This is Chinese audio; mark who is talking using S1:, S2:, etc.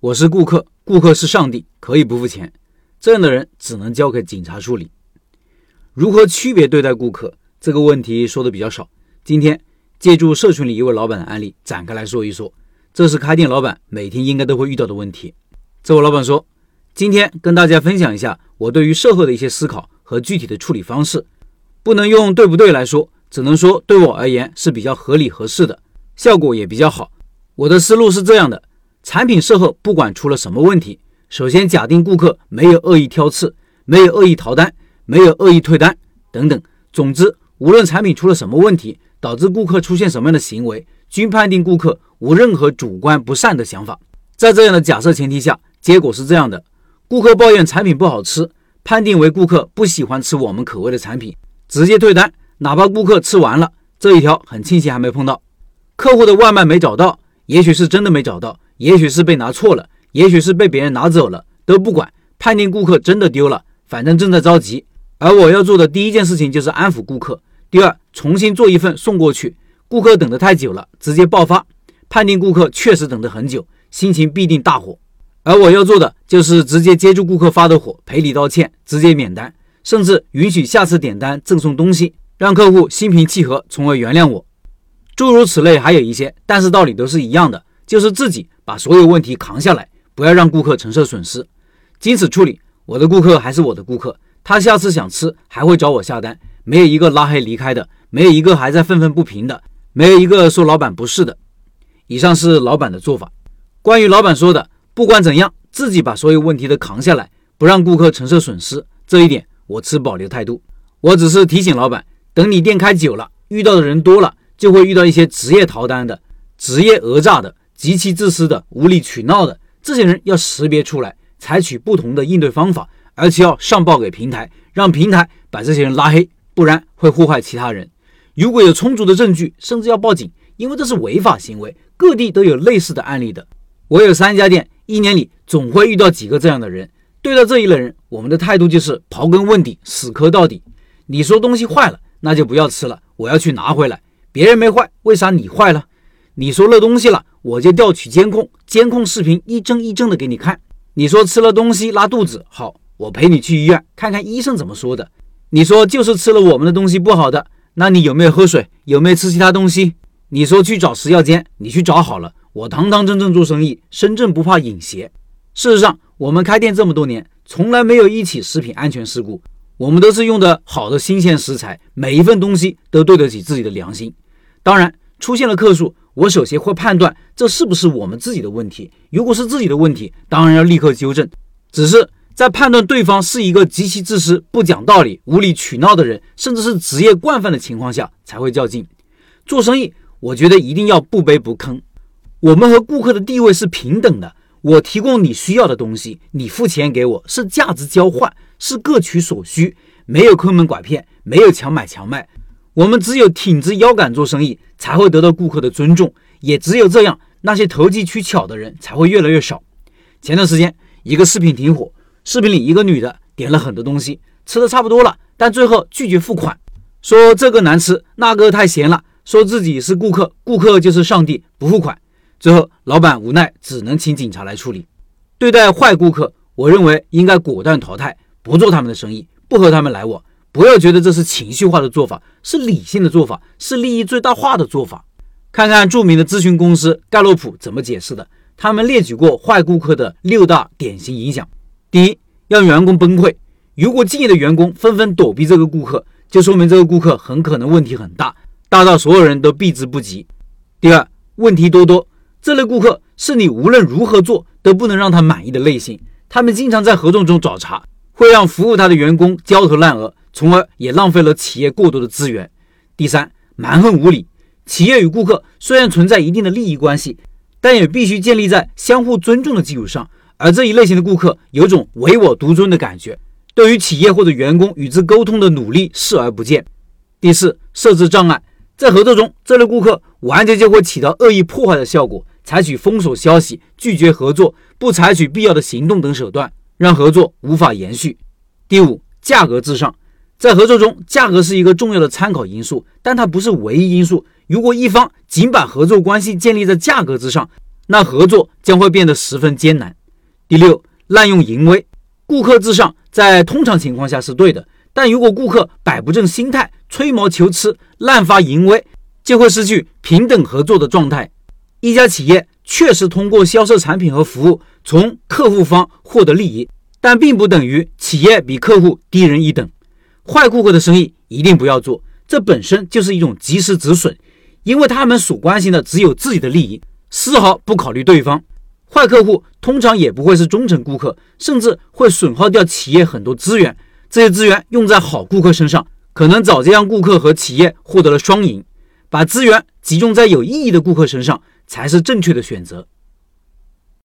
S1: 我是顾客，顾客是上帝，可以不付钱。这样的人只能交给警察处理。如何区别对待顾客这个问题说的比较少。今天借助社群里一位老板的案例展开来说一说，这是开店老板每天应该都会遇到的问题。这位老板说：“今天跟大家分享一下我对于售后的一些思考和具体的处理方式，不能用对不对来说，只能说对我而言是比较合理合适的，效果也比较好。我的思路是这样的：产品售后不管出了什么问题。”首先，假定顾客没有恶意挑刺，没有恶意逃单，没有恶意退单等等。总之，无论产品出了什么问题，导致顾客出现什么样的行为，均判定顾客无任何主观不善的想法。在这样的假设前提下，结果是这样的：顾客抱怨产品不好吃，判定为顾客不喜欢吃我们口味的产品，直接退单，哪怕顾客吃完了。这一条很庆幸还没碰到。客户的外卖没找到，也许是真的没找到，也许是被拿错了。也许是被别人拿走了，都不管，判定顾客真的丢了，反正正在着急。而我要做的第一件事情就是安抚顾客，第二，重新做一份送过去。顾客等得太久了，直接爆发，判定顾客确实等得很久，心情必定大火。而我要做的就是直接接住顾客发的火，赔礼道歉，直接免单，甚至允许下次点单赠送东西，让客户心平气和，从而原谅我。诸如此类还有一些，但是道理都是一样的，就是自己把所有问题扛下来。不要让顾客承受损失，经此处理，我的顾客还是我的顾客，他下次想吃还会找我下单，没有一个拉黑离开的，没有一个还在愤愤不平的，没有一个说老板不是的。以上是老板的做法。关于老板说的，不管怎样，自己把所有问题都扛下来，不让顾客承受损失，这一点我持保留态度。我只是提醒老板，等你店开久了，遇到的人多了，就会遇到一些职业逃单的、职业讹诈的、极其自私的、无理取闹的。这些人要识别出来，采取不同的应对方法，而且要上报给平台，让平台把这些人拉黑，不然会祸害其他人。如果有充足的证据，甚至要报警，因为这是违法行为。各地都有类似的案例的。我有三家店，一年里总会遇到几个这样的人。对待这一类人，我们的态度就是刨根问底，死磕到底。你说东西坏了，那就不要吃了，我要去拿回来。别人没坏，为啥你坏了？你说漏东西了，我就调取监控，监控视频一帧一帧的给你看。你说吃了东西拉肚子，好，我陪你去医院看看医生怎么说的。你说就是吃了我们的东西不好的，那你有没有喝水？有没有吃其他东西？你说去找食药监，你去找好了。我堂堂正正做生意，身正不怕影邪。事实上，我们开店这么多年，从来没有一起食品安全事故。我们都是用的好的新鲜食材，每一份东西都对得起自己的良心。当然，出现了客诉。我首先会判断这是不是我们自己的问题。如果是自己的问题，当然要立刻纠正。只是在判断对方是一个极其自私、不讲道理、无理取闹的人，甚至是职业惯犯的情况下，才会较劲。做生意，我觉得一定要不卑不吭。我们和顾客的地位是平等的。我提供你需要的东西，你付钱给我，是价值交换，是各取所需，没有坑蒙拐骗，没有强买强卖。我们只有挺直腰杆做生意，才会得到顾客的尊重。也只有这样，那些投机取巧的人才会越来越少。前段时间，一个视频挺火，视频里一个女的点了很多东西，吃的差不多了，但最后拒绝付款，说这个难吃，那个太咸了，说自己是顾客，顾客就是上帝，不付款。最后，老板无奈，只能请警察来处理。对待坏顾客，我认为应该果断淘汰，不做他们的生意，不和他们来往。不要觉得这是情绪化的做法，是理性的做法，是利益最大化的做法。看看著名的咨询公司盖洛普怎么解释的。他们列举过坏顾客的六大典型影响：第一，让员工崩溃。如果敬业的员工纷纷躲避这个顾客，就说明这个顾客很可能问题很大，大到所有人都避之不及。第二，问题多多。这类顾客是你无论如何做都不能让他满意的类型。他们经常在合同中找茬，会让服务他的员工焦头烂额。从而也浪费了企业过多的资源。第三，蛮横无理。企业与顾客虽然存在一定的利益关系，但也必须建立在相互尊重的基础上。而这一类型的顾客有种唯我独尊的感觉，对于企业或者员工与之沟通的努力视而不见。第四，设置障碍。在合作中，这类顾客完全就会起到恶意破坏的效果，采取封锁消息、拒绝合作、不采取必要的行动等手段，让合作无法延续。第五，价格至上。在合作中，价格是一个重要的参考因素，但它不是唯一因素。如果一方仅把合作关系建立在价格之上，那合作将会变得十分艰难。第六，滥用淫威，顾客至上，在通常情况下是对的，但如果顾客摆不正心态，吹毛求疵，滥发淫威，就会失去平等合作的状态。一家企业确实通过销售产品和服务从客户方获得利益，但并不等于企业比客户低人一等。坏顾客的生意一定不要做，这本身就是一种及时止损，因为他们所关心的只有自己的利益，丝毫不考虑对方。坏客户通常也不会是忠诚顾客，甚至会损耗掉企业很多资源。这些资源用在好顾客身上，可能早就让顾客和企业获得了双赢。把资源集中在有意义的顾客身上，才是正确的选择。